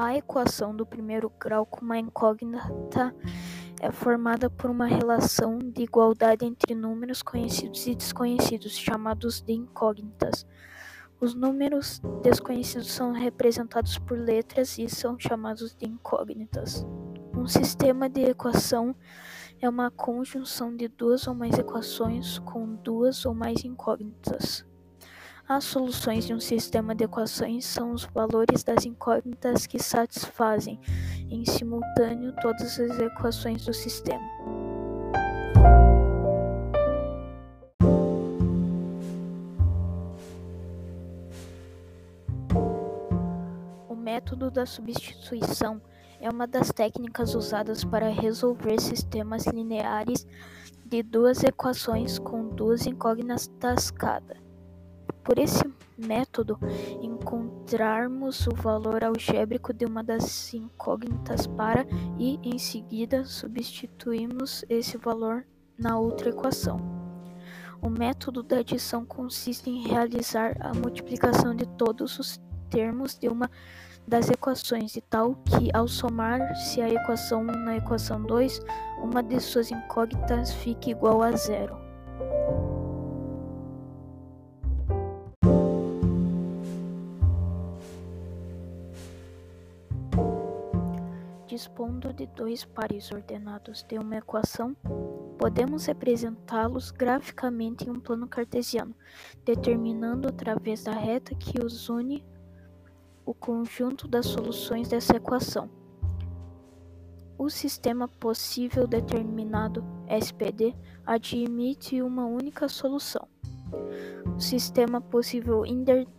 A equação do primeiro grau com uma incógnita é formada por uma relação de igualdade entre números conhecidos e desconhecidos, chamados de incógnitas. Os números desconhecidos são representados por letras e são chamados de incógnitas. Um sistema de equação é uma conjunção de duas ou mais equações com duas ou mais incógnitas. As soluções de um sistema de equações são os valores das incógnitas que satisfazem, em simultâneo, todas as equações do sistema. O método da substituição é uma das técnicas usadas para resolver sistemas lineares de duas equações com duas incógnitas cada. Por esse método, encontrarmos o valor algébrico de uma das incógnitas para e, em seguida, substituímos esse valor na outra equação. O método da adição consiste em realizar a multiplicação de todos os termos de uma das equações, de tal que, ao somar-se a equação 1 na equação 2, uma de suas incógnitas fique igual a zero. Dispondo de dois pares ordenados de uma equação, podemos representá-los graficamente em um plano cartesiano, determinando através da reta que os une o conjunto das soluções dessa equação. O sistema possível determinado SPD admite uma única solução. O sistema possível indeterminado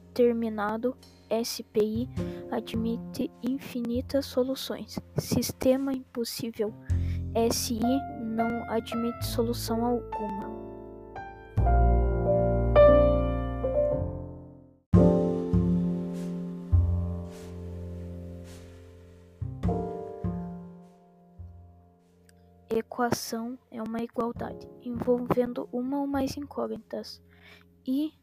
SPI admite infinitas soluções. Sistema impossível SI não admite solução alguma. Equação é uma igualdade envolvendo uma ou mais incógnitas e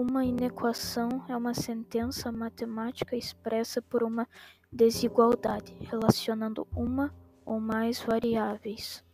uma inequação é uma sentença matemática expressa por uma desigualdade relacionando uma ou mais variáveis.